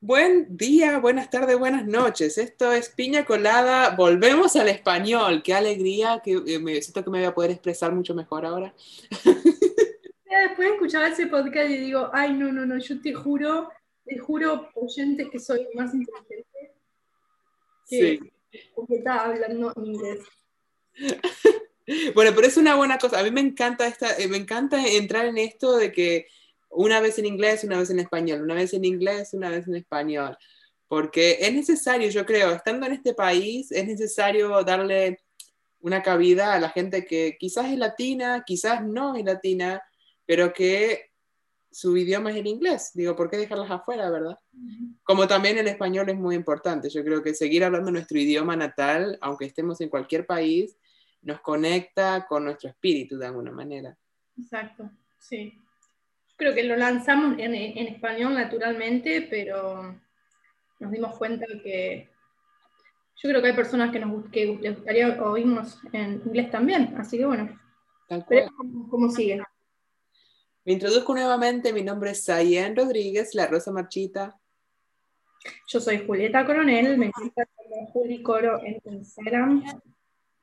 Buen día, buenas tardes, buenas noches. Esto es Piña Colada. Volvemos al español. Qué alegría, que eh, me siento que me voy a poder expresar mucho mejor ahora. Después escuchaba ese podcast y digo, ay, no, no, no, yo te juro, te juro, oyentes, que soy más inteligente que Sí. porque estaba hablando inglés. Bueno, pero es una buena cosa. A mí me encanta esta, eh, me encanta entrar en esto de que una vez en inglés, una vez en español, una vez en inglés, una vez en español, porque es necesario, yo creo, estando en este país, es necesario darle una cabida a la gente que quizás es latina, quizás no es latina, pero que su idioma es el inglés. Digo, ¿por qué dejarlas afuera, verdad? Como también el español es muy importante. Yo creo que seguir hablando nuestro idioma natal, aunque estemos en cualquier país, nos conecta con nuestro espíritu de alguna manera. Exacto, sí. Creo que lo lanzamos en, en español naturalmente, pero nos dimos cuenta que yo creo que hay personas que nos que les gustaría oírnos en inglés también, así que bueno, Tal cual. veremos cómo, cómo sigue. Me introduzco nuevamente, mi nombre es Sayen Rodríguez, la Rosa Marchita. Yo soy Julieta Coronel, me encanta Juli Coro en Instagram.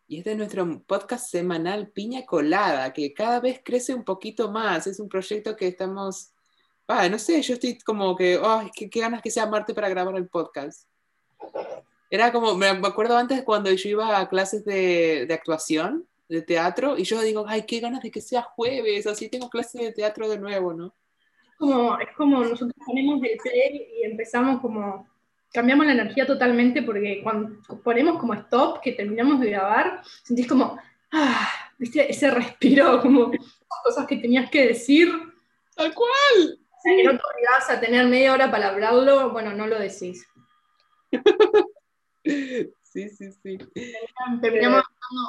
Y es nuestro podcast semanal Piña Colada, que cada vez crece un poquito más. Es un proyecto que estamos, ah, no sé, yo estoy como que, oh, qué, qué ganas que sea Marte para grabar el podcast. Era como, me acuerdo antes cuando yo iba a clases de, de actuación, de teatro, y yo digo, ay, qué ganas de que sea jueves, así tengo clases de teatro de nuevo, ¿no? Como, es como nosotros ponemos el play y empezamos como, cambiamos la energía totalmente porque cuando ponemos como stop, que terminamos de grabar, sentís como, ah, viste, ese respiro, como cosas que tenías que decir. Tal cual. O sea, que no te obligás a tener media hora para hablarlo, bueno, no lo decís. Sí, sí, sí. Terminamos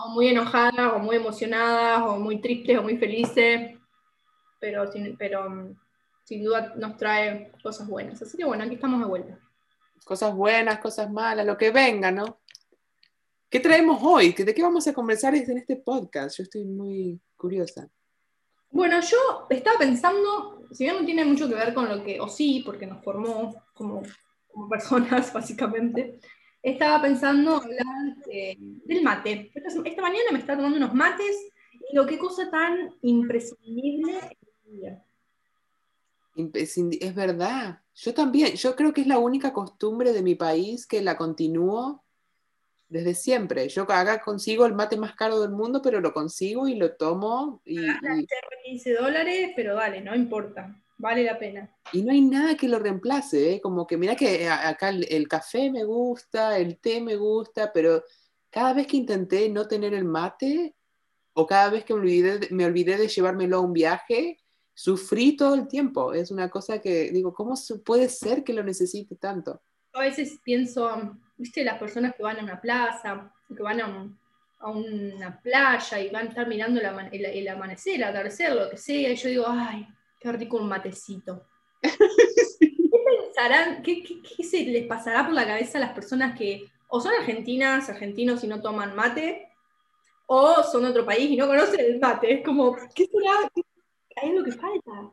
o muy enojadas, o muy emocionadas, o muy tristes, o muy felices, pero sin, pero, mm, sin duda nos trae cosas buenas. Así que bueno, aquí estamos de vuelta. Cosas buenas, cosas malas, lo que venga, ¿no? ¿Qué traemos hoy? ¿De qué vamos a conversar en este podcast? Yo estoy muy curiosa. Bueno, yo estaba pensando, si bien no tiene mucho que ver con lo que, o sí, porque nos formó como, personas, básicamente, estaba pensando hablar eh, del mate. Esta, mañana me estaba tomando unos mates y lo que cosa tan imprescindible en mi vida. Es verdad. Yo también. Yo creo que es la única costumbre de mi país que la continúo desde siempre. Yo acá consigo el mate más caro del mundo, pero lo consigo y lo tomo y, y- 15 dólares, pero dale, no importa, vale la pena. y no hay nada que lo reemplace. ¿eh? Como que mira que acá el, el café me gusta, el té me gusta, pero cada vez que intenté no tener el mate o cada vez que me olvidé, me olvidé de llevármelo a un viaje, sufrí todo el tiempo. Es una cosa que digo, ¿cómo puede ser que lo necesite tanto? A veces pienso, viste, las personas que van a una plaza, que van a, un- a una playa y van a estar mirando el, ama- el- el amanecer, el atardecer, lo que sea, y yo digo, ay, qué rico un matecito. ¿Qué pensarán, qué, qué- qué se les pasará por la cabeza a las personas que o son argentinas, argentinos y no toman mate, o son de otro país y no conocen el mate? Es como, ¿qué será? ¿Qué es lo que falta?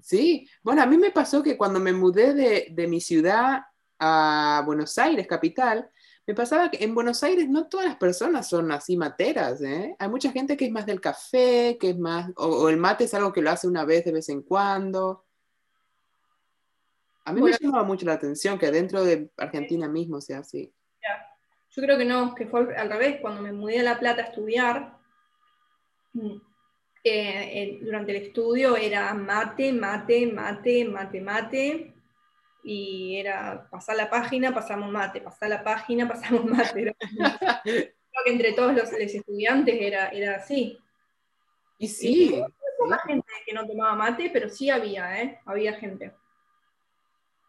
Sí, bueno, a mí me pasó que cuando me mudé de, de mi ciudad a Buenos Aires, capital, me pasaba que en Buenos Aires no todas las personas son así materas, ¿eh? Hay mucha gente que es más del café, que es más, o, o el mate es algo que lo hace una vez de vez en cuando. A mí Bueno. me llamaba mucho la atención que dentro de Argentina mismo sea así. Yo creo que no, que fue al- al revés. Cuando me mudé a La Plata a estudiar, mm, eh, eh, durante el estudio era mate, mate, mate, mate, mate. Y era pasar la página, pasamos mate, pasar la página, pasamos mate. Creo que entre todos los, los estudiantes era, era así. Y sí, Poca gente que no tomaba mate, pero sí había, ¿eh? Había gente.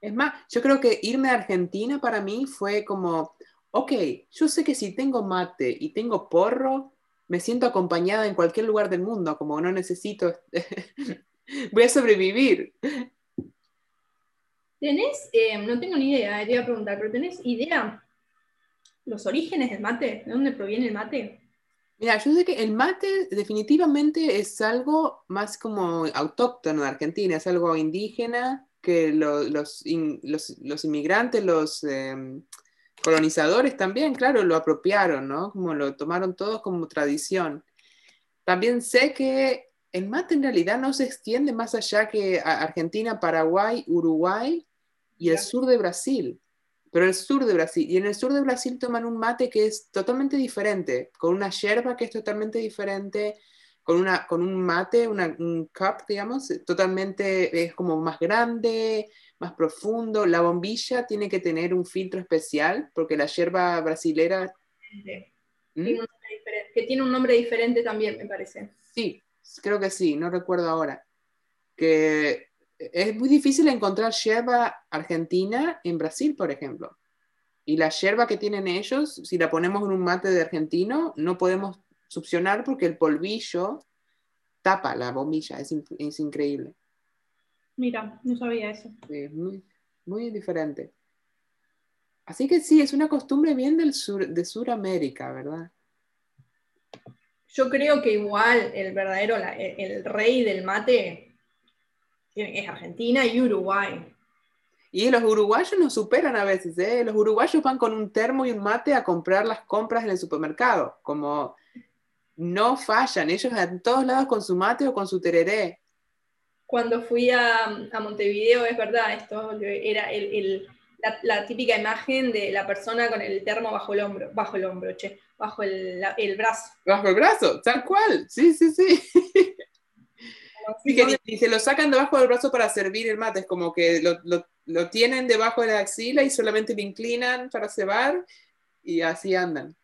Es más, yo creo que irme a Argentina para mí fue como, ok, yo sé que si tengo mate y tengo porro, me siento acompañada en cualquier lugar del mundo, como no necesito, voy a sobrevivir. ¿Tenés, eh, no tengo ni idea, eh, te iba a preguntar, pero ¿tenés idea los orígenes del mate? ¿De dónde proviene el mate? Mira, yo sé que el mate definitivamente es algo más como autóctono de Argentina, es algo indígena, que lo- los, in- los, los inmigrantes, los em, colonizadores también, claro, lo apropiaron, ¿no? Como lo tomaron todos como tradición. También sé que el mate en realidad no se extiende más allá que Argentina, Paraguay, Uruguay y el sur de Brasil. Pero el sur de Brasil. Y en el sur de Brasil toman un mate que es totalmente diferente, con una yerba que es totalmente diferente, con, una, con un mate, una- un cup, digamos, totalmente, es como más grande, más profundo. La bombilla tiene que tener un filtro especial, porque la yerba brasilera... ¿Mm? Tiene que tiene un nombre diferente también, me parece. Sí, creo que sí, no recuerdo ahora. Que es muy difícil encontrar yerba argentina en Brasil, por ejemplo. Y la yerba que tienen ellos, si la ponemos en un mate de argentino, no podemos succionar porque el polvillo tapa la bombilla. Es, in- es increíble. Mira, no sabía eso. Es muy, muy diferente. Así que sí, es una costumbre bien del sur, de Sudamérica, ¿verdad? Yo creo que igual el verdadero, la- el, el rey del mate es Argentina y Uruguay. Y los uruguayos nos superan a veces, ¿eh? Los uruguayos van con un termo y un mate a comprar las compras en el supermercado, como no fallan, ellos en todos lados con su mate o con su tereré. Cuando fui a, a Montevideo, es verdad, esto era el- el- la, la típica imagen de la persona con el termo bajo el hombro, bajo el hombro, che, bajo el, la- el brazo. Bajo el brazo, tal cual, sí, sí, sí. Sí, que ni, ni se lo sacan debajo del brazo para servir el mate, es como que lo, lo- lo tienen debajo de la axila y solamente lo inclinan para cebar y así andan.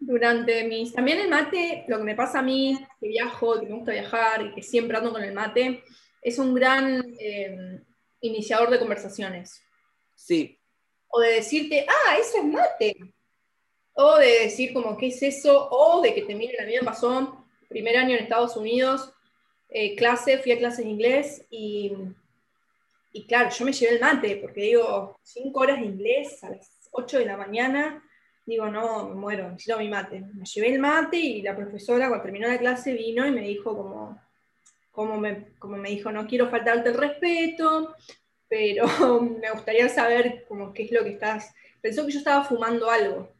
Durante mis. También el mate, lo que me pasa a mí, que viajo, que me gusta viajar y que siempre ando con el mate, es un gran eh, iniciador de conversaciones. Sí, O de decirte, ah, eso es mate. O de decir, como, ¿qué es eso? O de que te miren, a mí me pasó, primer año en Estados Unidos, eh, clase, fui a clases de inglés y, y claro, yo me llevé el mate, porque digo, cinco horas de inglés a las 8 de la mañana, digo, no, me muero, necesito mi mate. Me llevé el mate y la profesora cuando terminó la clase vino y me dijo como, como me, como me dijo, no quiero faltarte el respeto, pero me gustaría saber como qué es lo que estás... Pensó que yo estaba fumando algo.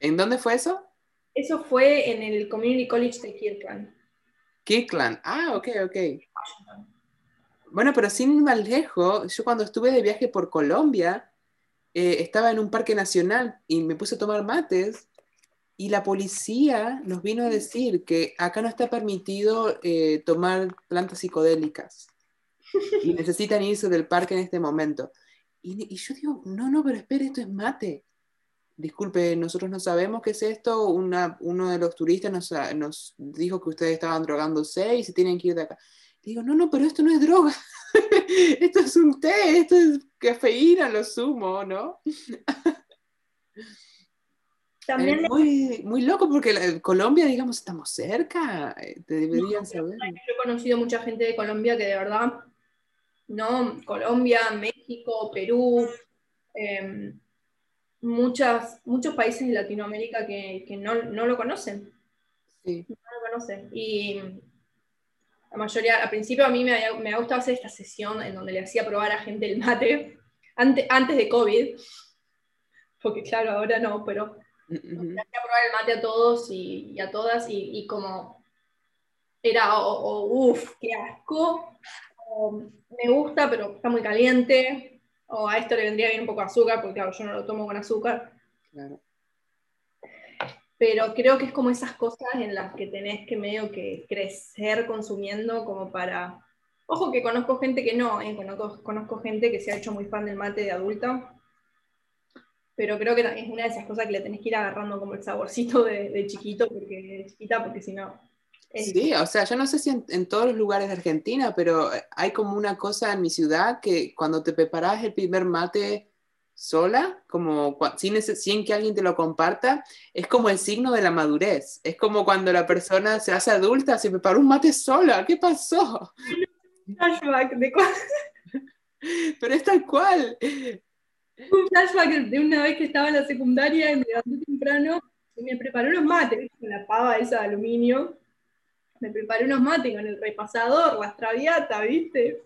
¿en dónde fue eso? Eso fue en el Community College de Kirkland. Kirkland. Ah, ok, ok. Bueno, pero sin ir más lejos, yo cuando estuve de viaje por Colombia, eh, estaba en un parque nacional y me puse a tomar mates y la policía nos vino a decir que acá no está permitido eh, tomar plantas psicodélicas y necesitan irse del parque en este momento. Y, y yo digo, no, no, pero espere, esto es mate. Disculpe, nosotros no sabemos qué es esto. Una, uno de los turistas nos, nos dijo que ustedes estaban drogándose y se tienen que ir de acá. Digo, no, no, pero esto no es droga. esto es un té, esto es cafeína, lo sumo, ¿no? También muy, muy loco porque la, Colombia, digamos, estamos cerca. Te deberían no, saber. Yo he conocido mucha gente de Colombia que de verdad, no, Colombia, México, Perú, eh, muchas, muchos países de Latinoamérica que, que no, no, lo conocen. Sí. No lo conocen. Y la mayoría, al principio a mí me, me ha gustado hacer esta sesión en donde le hacía probar a gente el mate, antes, antes de COVID, porque claro, ahora no, pero Uh -huh. le hacía probar el mate a todos y, y a todas y, y, como era, o, o uff, qué asco, o, me gusta pero está muy caliente, o a esto le vendría bien un poco de azúcar, porque claro, yo no lo tomo con azúcar. Claro. Pero creo que es como esas cosas en las que tenés que medio que crecer consumiendo como para... Ojo que conozco gente que no, ¿eh? conozco, conozco gente que se ha hecho muy fan del mate de adulta, pero creo que es una de esas cosas que le tenés que ir agarrando como el saborcito de, chiquito, porque de chiquita, porque si no... Sí, o sea, yo no sé si en, en, todos los lugares de Argentina, pero hay como una cosa en mi ciudad que cuando te preparas el primer mate sola, como sin, sin que alguien te lo comparta, es como el signo de la madurez. Es como cuando la persona se hace adulta, se preparó un mate sola, ¿qué pasó? Flashback de Pero es tal cual. Un flashback de una vez que estaba en la secundaria y me levanté temprano y me preparé unos mates con la pava esa de aluminio. Me preparé unos mates con el repasador, la extraviata, ¿viste?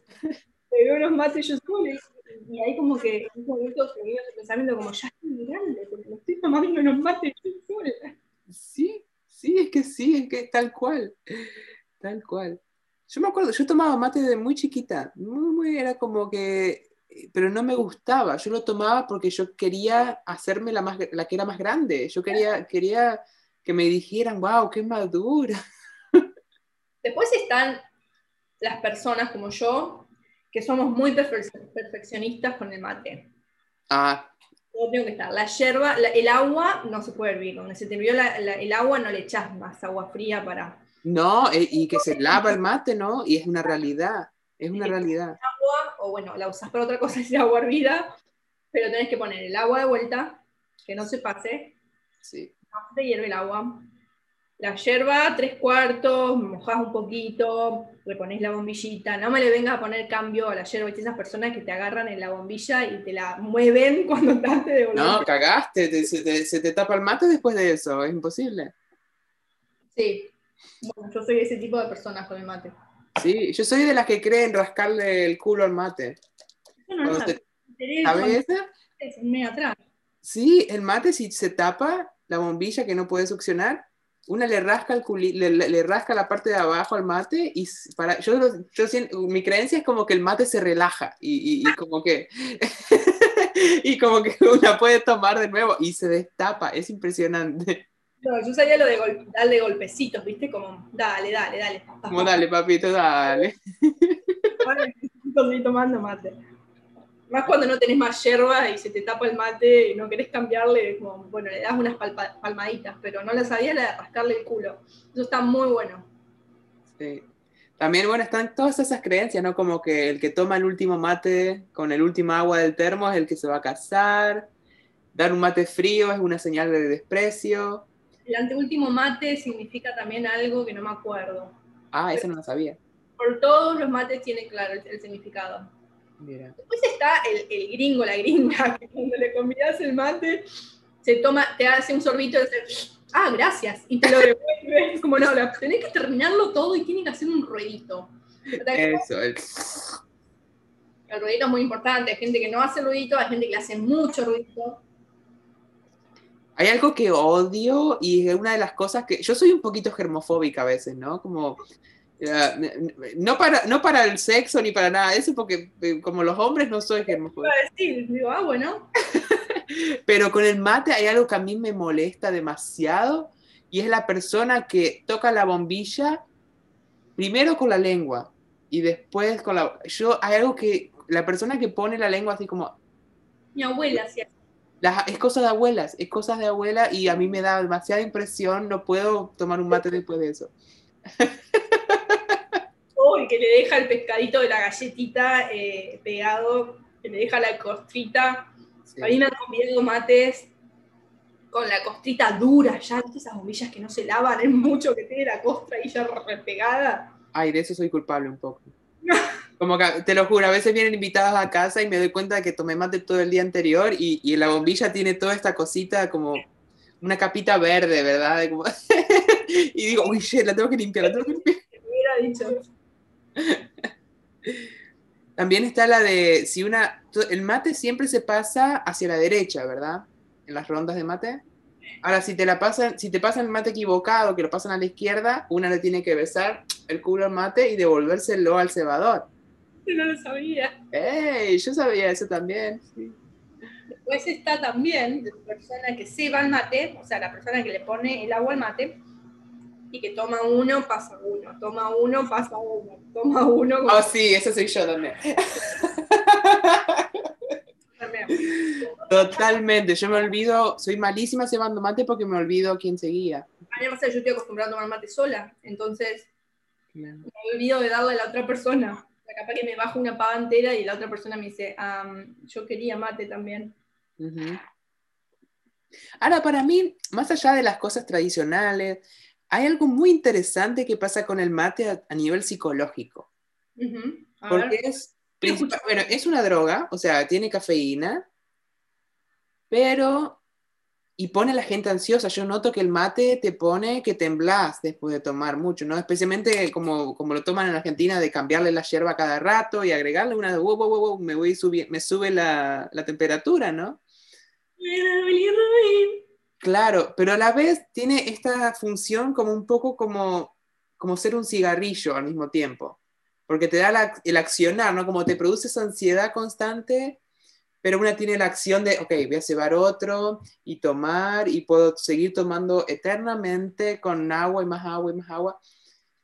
Pegué unos mates yo sola y ahí como que en un momento se me vino ese pensamiento como, ya estoy grande, porque me estoy tomando unos mates yo sola. Sí, sí, es que sí, es que tal cual, tal cual. Yo me acuerdo, yo tomaba mate desde muy chiquita, muy, muy, era como que, pero no me gustaba, yo lo tomaba porque yo quería hacerme la, más, la que era más grande, yo quería, quería que me dijeran, wow, qué madura. Después están las personas como yo, que somos muy perfe- perfeccionistas con el mate. Ah, Todo tengo que estar. La yerba, la- el agua no se puede hervir. Donde se te hirvió el agua no le echas más agua fría para no, e- y que se lava el mate, ¿no? Y es una realidad, es una realidad. agua, o bueno, la usas para otra cosa, es agua hervida, pero tenés que poner el agua de vuelta, que no se pase, Sí. no te hierve el agua. La yerba, tres cuartos, mojás un poquito, le pones la bombillita. No me le vengas a poner cambio a la yerba, ¿viste? esas personas que te agarran en la bombilla y te la mueven cuando estás de. No, cagaste, te- se, te, se te tapa el mate después de eso, es imposible. Sí. Bueno, yo soy ese tipo de personas con el mate. Sí, yo soy de las que creen rascarle el culo al mate. Yo no es medio atrás. Sí, el mate si se tapa la bombilla que no puede succionar, una le rasca el culi- le, le- rasca la parte de abajo al mate y para yo, yo siento- mi creencia es como que el mate se relaja y, y- y como que y como que una puede tomar de nuevo y se destapa, es impresionante. No, yo sabía lo de gol- darle golpecitos, ¿viste? Como, dale, dale, dale. Como dale, papito, dale. Estoy tomando mate. Más cuando no tenés más yerba y se te tapa el mate y no querés cambiarle, como, bueno, le das unas palpa- palmaditas, pero no la sabía la de rascarle el culo. Eso está muy bueno. Sí. También, bueno, están todas esas creencias, ¿no? Como que el que toma el último mate con el último agua del termo es el que se va a casar. Dar un mate frío es una señal de desprecio. El anteúltimo mate significa también algo que no me acuerdo. Ah, eso no lo sabía. Por todos los mates tienen claro el, el significado. Mira. Después está el, el gringo, la gringa, que cuando le convidas el mate, se toma, te hace un sorbito y dice, ah, gracias, y te lo devuelve. Como, no, tenés que terminarlo todo y tiene que hacer un ruedito. Eso, el- El ruidito es muy importante, hay gente que no hace ruidito, hay gente que le hace mucho ruidito. Hay algo que odio y es una de las cosas que... Yo soy un poquito germofóbica a veces, ¿no? Como... no, para, no para el sexo ni para nada de eso, porque eh, como los hombres no soy germofóbica. Decir, digo, ah, bueno, Pero con el mate hay algo que a mí me molesta demasiado y es la persona que toca la bombilla primero con la lengua y después con la... Yo, hay algo que... La persona que pone la lengua así como... mi abuela hacía las- es cosa de abuelas, es cosas de abuela y a mí me da demasiada impresión, no puedo tomar un mate después de eso. Que le deja el pescadito de la galletita eh, pegado, que le deja la costrita. Sí. A mí me han mates con la costrita dura, ya, ¿viste esas bombillas que no se lavan? Es mucho que tiene la costra ahí ya repegada. Ay, de eso soy culpable un poco. Como que, te lo juro, a veces vienen invitados a casa y me doy cuenta de que tomé mate todo el día anterior y, y la bombilla tiene toda esta cosita como una capita verde, ¿verdad? Como- y digo, uy, shit, la tengo que limpiar, la tengo que limpiar. Hubiera dicho. También está la de, si una, el mate siempre se pasa hacia la derecha, ¿verdad? En las rondas de mate. Ahora, si te la pasan, si te pasan el mate equivocado, que lo pasan a la izquierda, una le tiene que besar el culo al mate y devolvérselo al cebador. No lo sabía. ¡Ey! Yo sabía eso también. sí. Después está también la persona que se va al mate, o sea, la persona que le pone el agua al mate y que toma uno, pasa uno, toma uno, pasa uno, toma uno. como- Oh, sí, eso soy yo también. Totalmente. Yo me olvido, soy malísima cebando mate porque me olvido quién seguía. A mí me pasa que yo estoy acostumbrada a tomar mate sola, entonces me olvido de darle a la otra persona. Capaz que me bajo una pava entera y la otra persona me dice, "Am, yo quería mate también. Ahora, para mí, más allá de las cosas tradicionales, hay algo muy interesante que pasa con el mate a, a nivel psicológico. Porque es, bueno, es una droga, o sea, tiene cafeína, pero y pone a la gente ansiosa. Yo noto que el mate te pone que temblás después de tomar mucho, ¿no? Especialmente como, como lo toman en Argentina, de cambiarle la hierba cada rato y agregarle una de, wow, wow, wow, me, voy me sube la, la temperatura, ¿no? Claro, pero a la vez tiene esta función como un poco como, como ser un cigarrillo al mismo tiempo, porque te da el accionar, ¿no? Como te produce esa ansiedad constante pero una tiene la acción de, ok, voy a cebar otro y tomar y puedo seguir tomando eternamente con agua y más agua y más agua.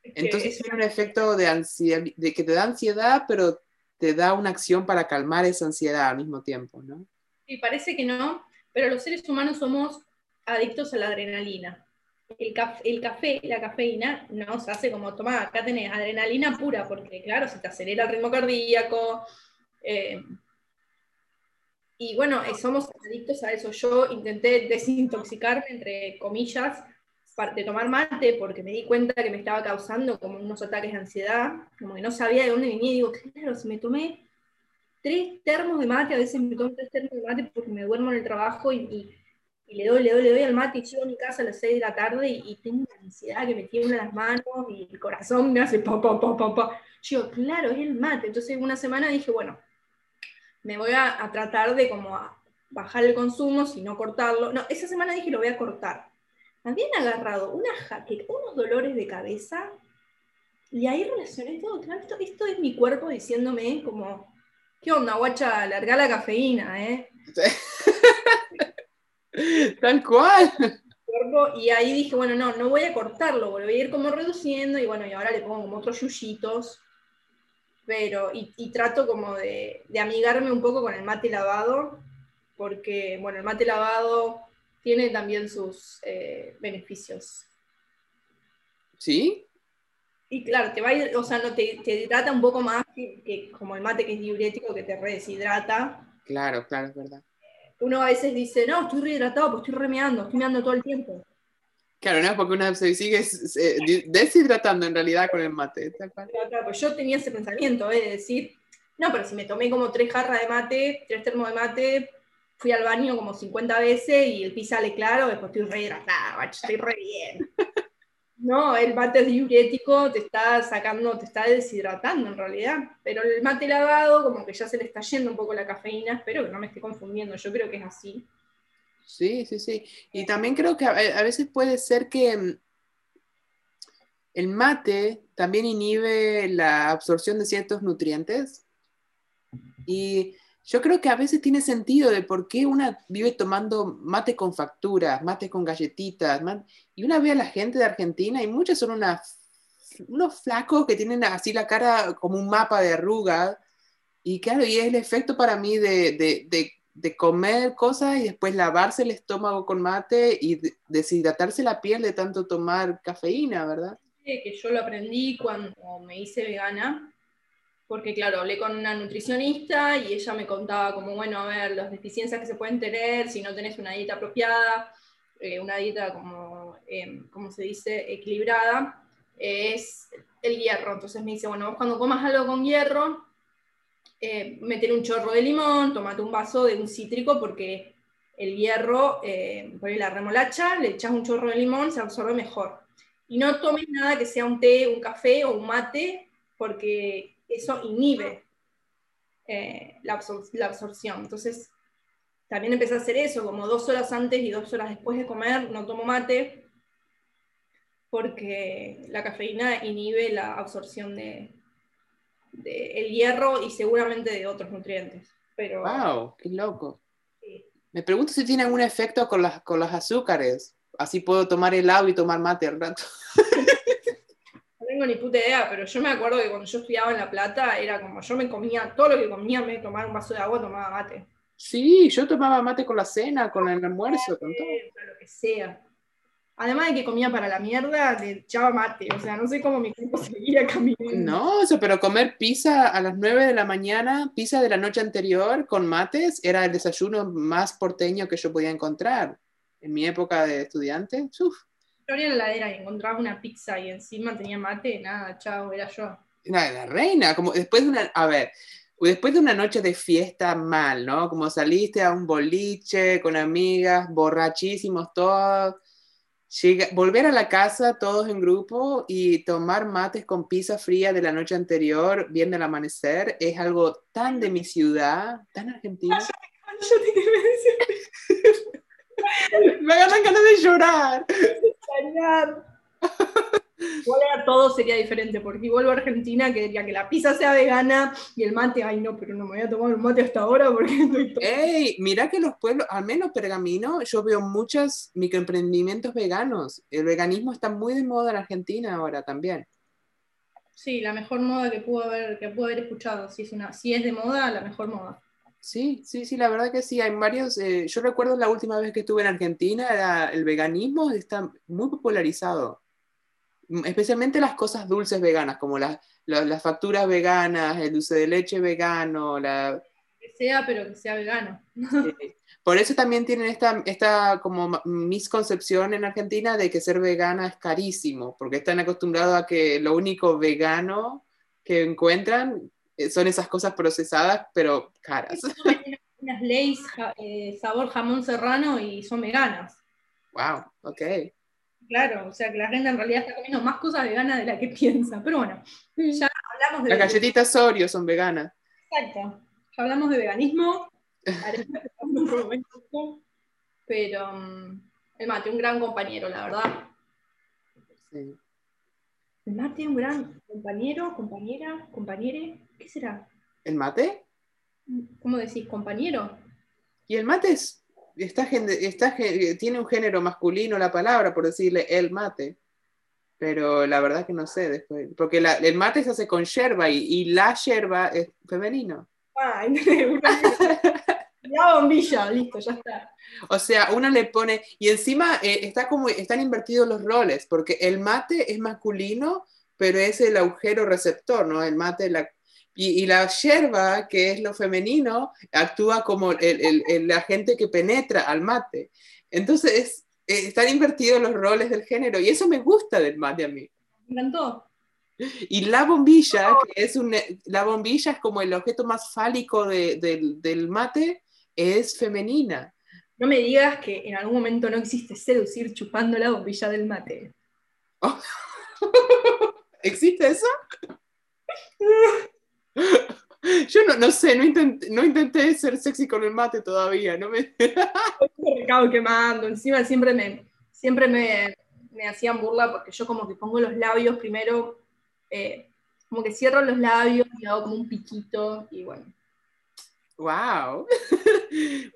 Entonces tiene un efecto de, ansiedad, de que te da ansiedad, pero te da una acción para calmar esa ansiedad al mismo tiempo, ¿no? Sí, parece que no, pero los seres humanos somos adictos a la adrenalina. El, el café, la cafeína, nos hace como, toma, acá tenés adrenalina pura, porque claro, se te acelera el ritmo cardíaco, eh, y bueno, eh, somos adictos a eso. Yo intenté desintoxicarme, entre comillas, de tomar mate porque me di cuenta que me estaba causando como unos ataques de ansiedad, como que no sabía de dónde venía y digo, claro, si me tomé tres termos de mate, a veces me tomo tres termos de mate porque me duermo en el trabajo y, y, le doy, le doy, le doy al mate y llego a mi casa a las seis de la tarde y, tengo una ansiedad que me tiembla las manos y el corazón me hace pa, pa, pa, pa, pa. Yo, claro, es el mate. Entonces una semana dije, bueno, me voy a, tratar de como bajar el consumo, si no cortarlo. No, esa semana dije lo voy a cortar. Habían agarrado una jaque, unos dolores de cabeza, y ahí relacioné todo. Claro, esto, esto es mi cuerpo diciéndome como, ¿qué onda, guacha? Larga la cafeína, ¿eh? Tal cual. Y ahí dije, bueno, no, no voy a cortarlo, voy a ir como reduciendo, y bueno, y ahora le pongo como otros yuyitos pero, y, trato como de, amigarme un poco con el mate lavado, porque, bueno, el mate lavado tiene también sus eh, beneficios. ¿Sí? Y claro, te va o sea, no te, te hidrata un poco más que, como el mate que es diurético, que te redeshidrata. Claro, claro, es verdad. Uno a veces dice, no, estoy rehidratado, pues estoy remeando, estoy meando todo el tiempo. Claro, ¿no? Porque una se sigue deshidratando en realidad con el mate. pues yo tenía ese pensamiento, ¿eh? de decir, no, pero si me tomé como tres jarras de mate, tres termos de mate, fui al baño como 50 veces y el pis sale claro, después estoy re hidratada, estoy re bien. No, el mate es diurético, te está sacando, te está deshidratando en realidad. Pero el mate lavado, como que ya se le está yendo un poco la cafeína, espero que no me esté confundiendo, yo creo que es así. Sí, sí, sí. Y también creo que a, veces puede ser que mm, el mate también inhibe la absorción de ciertos nutrientes. Y yo creo que a veces tiene sentido de por qué una vive tomando mate con facturas, mate con galletitas. y una ve a la gente de Argentina y muchos son unos flacos que tienen así la cara como un mapa de arrugas. Y claro, y es el efecto para mí de, de de comer cosas y después lavarse el estómago con mate y deshidratarse la piel de tanto tomar cafeína, ¿verdad? Que yo lo aprendí cuando me hice vegana, porque claro, hablé con una nutricionista y ella me contaba como, bueno, a ver, las deficiencias que se pueden tener si no tenés una dieta apropiada, eh, una dieta como, em, como se dice, equilibrada, es el hierro. Entonces me dice, bueno, vos cuando comas algo con hierro, eh, meter un chorro de limón, tomate un vaso de un cítrico porque el hierro, eh, la remolacha, le echas un chorro de limón, se absorbe mejor. Y no tomes nada que sea un té, un café o un mate, porque eso inhibe eh, la, absorción. Entonces, también empecé a hacer eso, como dos horas antes y dos horas después de comer, no tomo mate, porque la cafeína inhibe la absorción de, el hierro y seguramente de otros nutrientes. Pero, ¡Wow! ¡Qué loco! Me pregunto si tiene algún efecto con, las, con los azúcares. Así puedo tomar helado y tomar mate al rato. Tengo ni puta idea, pero yo me acuerdo que cuando yo estudiaba en La Plata era como yo me comía, todo lo que comía, me tomaba un vaso de agua, tomaba mate. Sí, yo tomaba mate con la cena, con el almuerzo, con todo. Lo que sea. Además de que comía para la mierda, le echaba mate. O sea, no sé cómo mi cuerpo seguía caminando. No, eso, pero comer pizza a las 9 de la mañana, pizza de la noche anterior con mates, era el desayuno más porteño que yo podía encontrar. En mi época de estudiante, uf. Abría la heladera y encontraba una pizza y encima tenía mate, nada, chao, era yo. La, la reina, como después de una. A ver, después de una noche de fiesta mal, ¿no? Como saliste a un boliche con amigas, borrachísimos todos, volver a la casa todos en grupo y tomar mates con pizza fría de la noche anterior, viendo el amanecer, es algo tan de mi ciudad, tan argentina. Me agarran ganas de llorar. Igual a todo sería diferente, porque vuelvo a Argentina que diría que la pizza sea vegana y el mate, ay no, pero no me voy a tomar un mate hasta ahora porque estoy ¡Ey! Mira que los pueblos, al menos Pergamino, yo veo muchos microemprendimientos veganos. El veganismo está muy de moda en Argentina ahora también. Sí, la mejor moda que pudo haber, que pudo haber escuchado. Si es, una, si es de moda, la mejor moda. Sí, sí, sí, la verdad que sí. Hay varios. Eh, yo recuerdo la última vez que estuve en Argentina, era, el veganismo está muy popularizado especialmente las cosas dulces veganas, como las, las, facturas veganas, el dulce de leche vegano, la... Que sea, pero que sea vegano. Por eso también tienen esta, esta como misconcepción en Argentina de que ser vegana es carísimo, porque están acostumbrados a que lo único vegano que encuentran son esas cosas procesadas, pero caras. Unas leyes eh, sabor jamón serrano y son veganas. Wow, ok. Claro, o sea que la gente en realidad está comiendo más cosas veganas de las que piensa. Pero bueno, ya hablamos de. Las galletitas Oreo son veganas. Exacto. Ya hablamos de veganismo. pero mm, el mate, un gran compañero, la verdad. Sí. El mate, un gran compañero, compañera, compañere. ¿Qué será? ¿El mate? ¿Cómo decís? ¿Compañero? Y el mate es está, está, tiene un género masculino la palabra, por decirle el mate. Pero la verdad que no sé después. Porque el mate se hace con yerba y, la yerba es femenino. la bombilla, listo, ya está. O sea, uno le pone, y encima eh, está como, están invertidos los roles, porque el mate es masculino, pero es el agujero receptor, ¿no? El mate, la, y, la yerba, que es lo femenino, actúa como el, el, agente que penetra al mate. Entonces, eh, están invertidos los roles del género y eso me gusta del mate a mí. Me encantó. Y la bombilla, que es un, la bombilla es como el objeto más fálico del mate, es femenina. No me digas que en algún momento no existe seducir chupando la bombilla del mate. ¿Existe eso? Yo no, no sé, no intenté, no intenté ser sexy con el mate todavía, no me... me quemando, encima siempre me, siempre me, me, hacían burla porque yo como que pongo los labios primero, eh, como que cierro los labios y hago como un piquito y bueno. ¡Wow!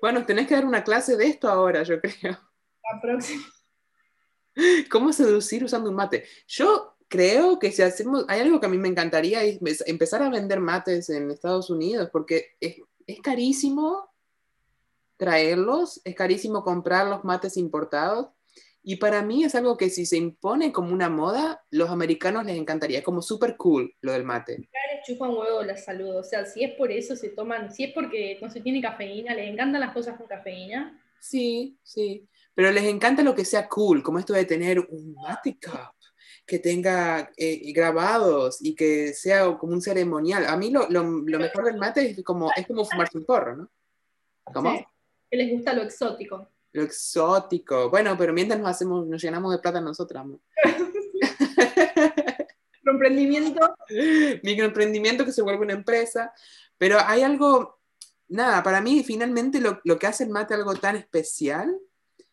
Bueno, tenés que dar una clase de esto ahora, yo creo. La próxima. ¿Cómo seducir usando un mate? Yo creo que si hacemos, hay algo que a mí me encantaría es empezar a vender mates en Estados Unidos, porque es, es carísimo traerlos, es carísimo comprar los mates importados. Y para mí es algo que si se impone como una moda, los americanos les encantaría, como súper cool lo del mate. Les chupan huevo la salud, o sea, si es por eso se toman, si es porque no se tiene cafeína, les encantan las cosas con cafeína. Sí, sí, pero les encanta lo que sea cool, como esto de tener un mate cup que tenga eh, grabados y que sea como un ceremonial. A mí lo, lo, mejor del mate es como, es como fumarse un porro, ¿no? ¿Cómo? que les gusta lo exótico. Lo exótico. Bueno, pero mientras nos hacemos, nos llenamos de plata nosotras. ¿no? Microemprendimiento. Microemprendimiento que se vuelve una empresa. Pero hay algo, nada, para mí finalmente lo, lo que hace el mate algo tan especial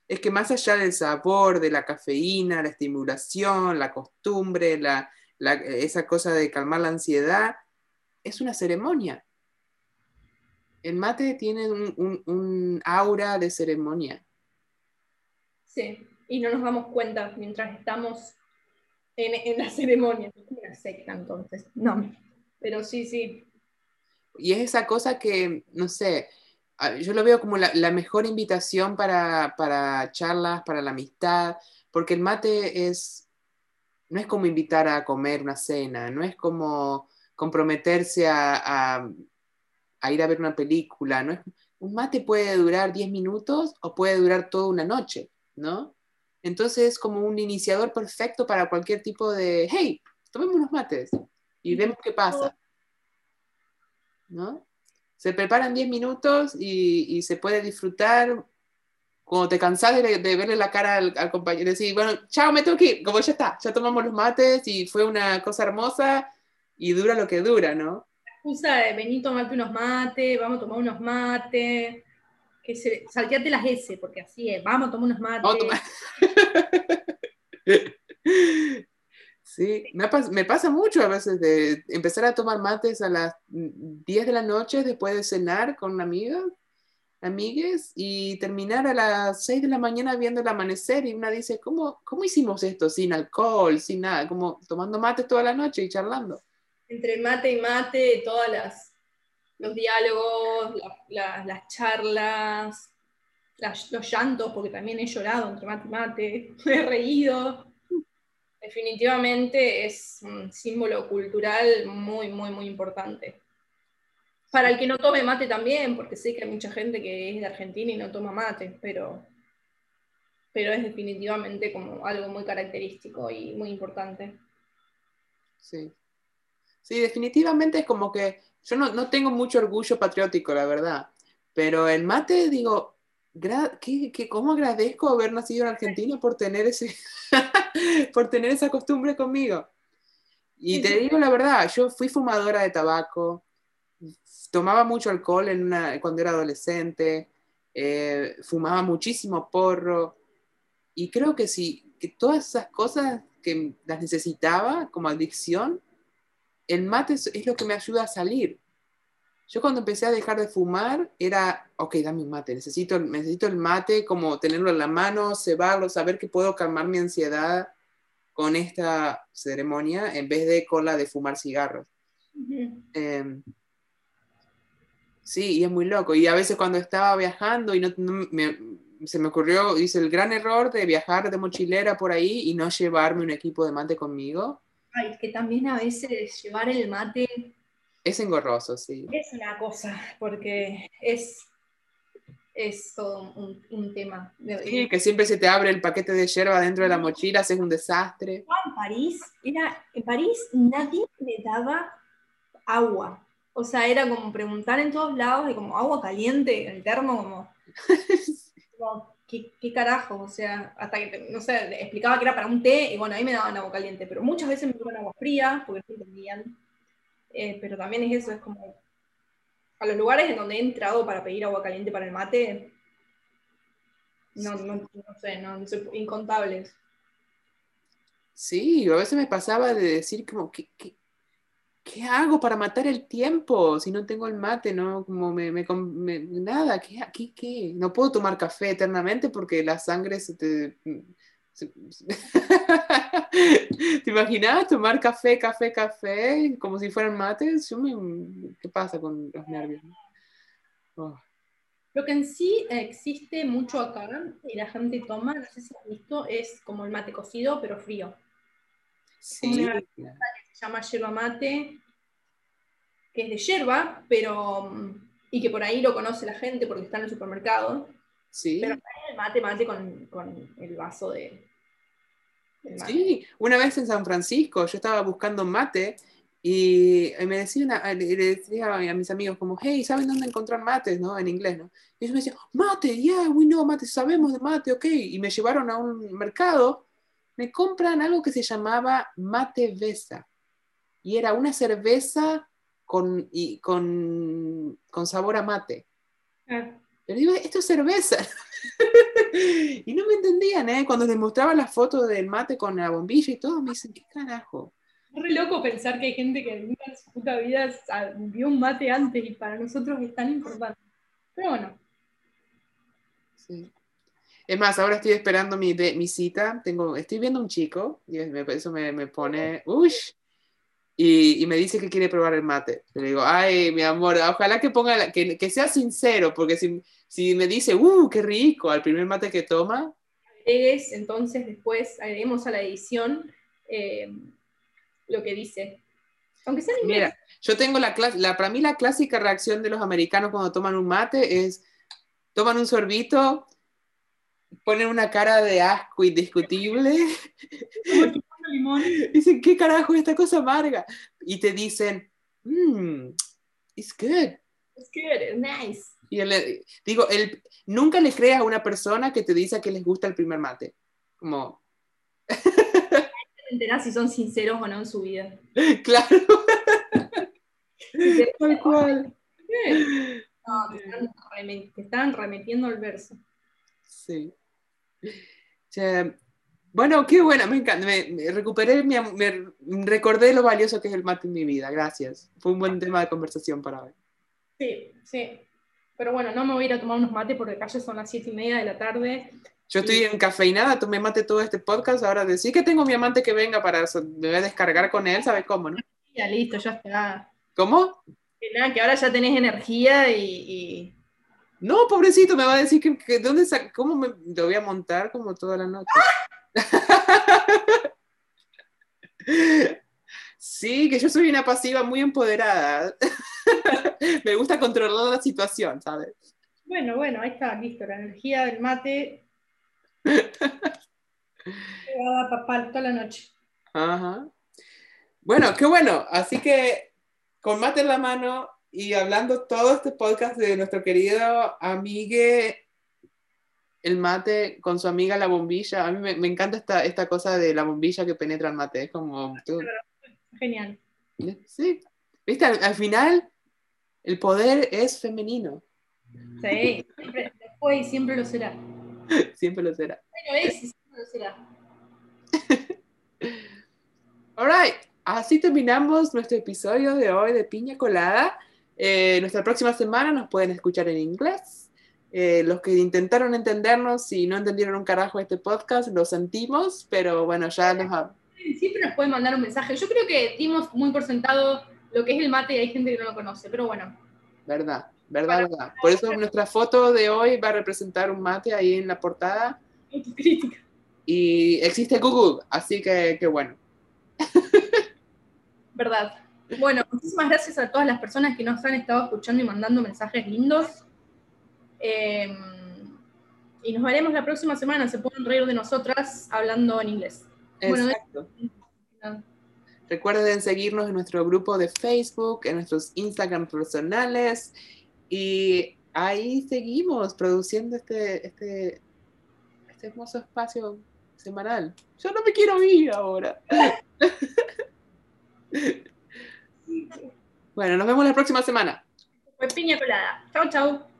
es que más allá del sabor, de la cafeína, la estimulación, la costumbre, la, esa cosa de calmar la ansiedad, es una ceremonia. El mate tiene un, aura de ceremonia. Y no nos damos cuenta mientras estamos en, la ceremonia. Es una secta entonces. No, pero sí, sí. Y es esa cosa que, no sé, yo lo veo como la, mejor invitación para, charlas, para la amistad, porque el mate es, no es como invitar a comer una cena, no es como comprometerse a, ir a ver una película, no es, un mate puede durar 10 minutos o puede durar toda una noche, ¿no? Entonces es como un iniciador perfecto para cualquier tipo de, hey, tomemos unos mates y vemos qué pasa. ¿no? Se preparan 10 minutos y, se puede disfrutar cuando te cansas de, verle la cara al, compañero, decir, bueno, chao, me tengo que ir, como ya está, ya tomamos los mates y fue una cosa hermosa y dura lo que dura, ¿no? La excusa de venir, tomarte unos mates, vamos a tomar unos mates, que se, salteate las S, porque así es, vamos a tomar unos mates. Sí, me, me, pasa mucho a veces de empezar a tomar mates a las 10 de la noche después de cenar con amigas, amigues, y terminar a las 6 de la mañana viendo el amanecer y una dice, ¿cómo, cómo hicimos esto sin alcohol, sin nada? Como tomando mate toda la noche y charlando. Entre mate y mate, todas las los diálogos, las charlas, los llantos, porque también he llorado entre mate y mate, he reído definitivamente es un símbolo cultural muy, muy, muy importante. Para el que no tome mate también, porque sé que hay mucha gente que es de Argentina y no toma mate, pero, pero es definitivamente como algo muy característico y muy importante. Sí. Sí, definitivamente es como que yo no, no tengo mucho orgullo patriótico, la verdad, pero el mate, digo, ¿Qué, cómo agradezco haber nacido en Argentina por tener, ese por tener esa costumbre conmigo? Y te digo la verdad, yo fui fumadora de tabaco, tomaba mucho alcohol en una, cuando era adolescente, eh, fumaba muchísimo porro, y creo que sí, que todas esas cosas que las necesitaba como adicción, el mate es lo que me ayuda a salir. Yo cuando empecé a dejar de fumar era, ok, dame un mate, necesito, necesito el mate, como tenerlo en la mano, cebarlo, saber que puedo calmar mi ansiedad con esta ceremonia en vez de con la de fumar cigarros. Em, sí, y es muy loco. Y a veces cuando estaba viajando y no, se me ocurrió, hice el gran error de viajar de mochilera por ahí y no llevarme un equipo de mate conmigo. Ay, que también a veces llevar el mate es engorroso, sí. Es una cosa, porque es, es todo un, tema. Sí, que siempre se te abre el paquete de hierba dentro de la mochila, es un desastre. En París, era, en París nadie me daba agua. O sea, era como preguntar en todos lados, de como agua caliente, el termo, como, ¿qué, ¿qué, carajo? O sea, hasta que, no sé, explicaba que era para un té, y bueno, ahí me daban agua caliente, pero muchas veces me daban agua fría, porque no entendían. Eh, pero también es eso, es como a los lugares en donde he entrado para pedir agua caliente para el mate, no, no, no sé, no, sé, incontables. Sí, a veces me pasaba de decir como, ¿qué, qué, qué hago para matar el tiempo si no tengo el mate? ¿no? Como me, me, nada, ¿qué, qué, ¿qué? No puedo tomar café eternamente porque la sangre se te ¿Te imaginas tomar café, café, café, como si fueran mates? ¿Qué pasa con los nervios? Oh. Lo que en sí existe mucho acá y la gente toma, no sé si has visto, es como el mate cocido, pero frío. Sí. Una se llama yerba mate, que es de yerba, pero. y que por ahí lo conoce la gente porque está en el supermercado. Sí. Pero el mate, mate con, con el vaso de, Sí, una vez en San Francisco yo estaba buscando mate y me decía le decía a mis amigos como, hey, ¿saben dónde encontrar mates? ¿no? En inglés, ¿no? Y ellos me decían, mate, yeah, we know mate, sabemos de mate, ok. Y me llevaron a un mercado, me compran algo que se llamaba mate Vesa. Y era una cerveza con, y, con, con sabor a mate. Ah. Pero digo, esto es cerveza. y no me entendían, ¿eh? Cuando les mostraba la foto del mate con la bombilla y todo, me dicen, ¿qué carajo? Es re loco pensar que hay gente que nunca en su puta vida vio un mate antes y para nosotros es tan importante. Pero bueno. Sí. Es más, ahora estoy esperando mi, mi cita. Tengo, estoy viendo un chico y eso me, me pone, uy, y, me dice que quiere probar el mate. Le digo, ay, mi amor, ojalá que ponga, que, que, sea sincero, porque si, si, me dice, uh, qué rico, al primer mate que toma. Agregues, entonces después agreguemos a la edición eh, lo que dice. Aunque sea en Mira, yo tengo la, la, para mí la clásica reacción de los americanos cuando toman un mate es, toman un sorbito, ponen una cara de asco indiscutible. Dicen, ¿qué carajo es esta cosa amarga? Y te dicen, mmm, It's good. It's good, it's nice. Y él, digo, el, nunca le creas a una persona que te dice que les gusta el primer mate. Como, Te enterás si son sinceros o no en su vida. claro. Te- Tal cual. No, te están, remen- te están remetiendo el verso. Sí. Bueno, qué buena, me encanta. Me, me recuperé, am- me recordé lo valioso que es el mate en mi vida. Gracias. Fue un buen tema de conversación para hoy. Sí, sí. Pero bueno, no me voy a ir a tomar unos mates porque ya son las siete y media de la tarde. Yo estoy encafeinada, tomé mate todo este podcast. Ahora decir que tengo mi amante que venga para me voy a descargar con él, ¿sabes cómo, no? Ya listo, ya está. ¿Cómo? Que nada, que ahora ya tenés energía y, y- No, pobrecito, me va a decir que, que dónde cómo me lo voy a montar como toda la noche. Sí, que yo soy una pasiva muy empoderada. Me gusta controlar la situación, ¿sabes? Bueno, bueno, ahí está, listo. La energía del mate a papal toda la noche. Ajá. Bueno, qué bueno. Así que con mate en la mano y hablando todo este podcast de nuestro querido amigue el mate con su amiga la bombilla. A mí me, me encanta esta, esta cosa de la bombilla que penetra el mate. Es como... tú- Genial. Sí. ¿Viste? Al, al final, el poder es femenino. Sí, siempre, y siempre lo será. Siempre lo será. Bueno, es y siempre lo será. Alright, así terminamos nuestro episodio de hoy de Piña Colada. Eh, nuestra próxima semana nos pueden escuchar en inglés. Eh, los que intentaron entendernos y no entendieron un carajo este podcast, lo sentimos, pero bueno, ya nos... ha- Siempre nos pueden mandar un mensaje. Yo creo que dimos muy por sentado lo que es el mate y hay gente que no lo conoce, pero bueno. Verdad, verdad, verdad. Por eso nuestra foto de hoy va a representar un mate ahí en la portada Autocrítica. y existe Google, así que, que bueno. Verdad. Bueno, muchísimas gracias a todas las personas que nos han estado escuchando y mandando mensajes lindos. Eh, y nos veremos la próxima semana. Se pueden reír de nosotras hablando en inglés. Bueno, Exacto. Recuerden seguirnos en nuestro grupo de Facebook, en nuestros Instagram personales y ahí seguimos produciendo este, este, este hermoso espacio semanal. Yo no me quiero ir ahora. bueno, nos vemos la próxima semana. Fue piña colada. Chau, chau.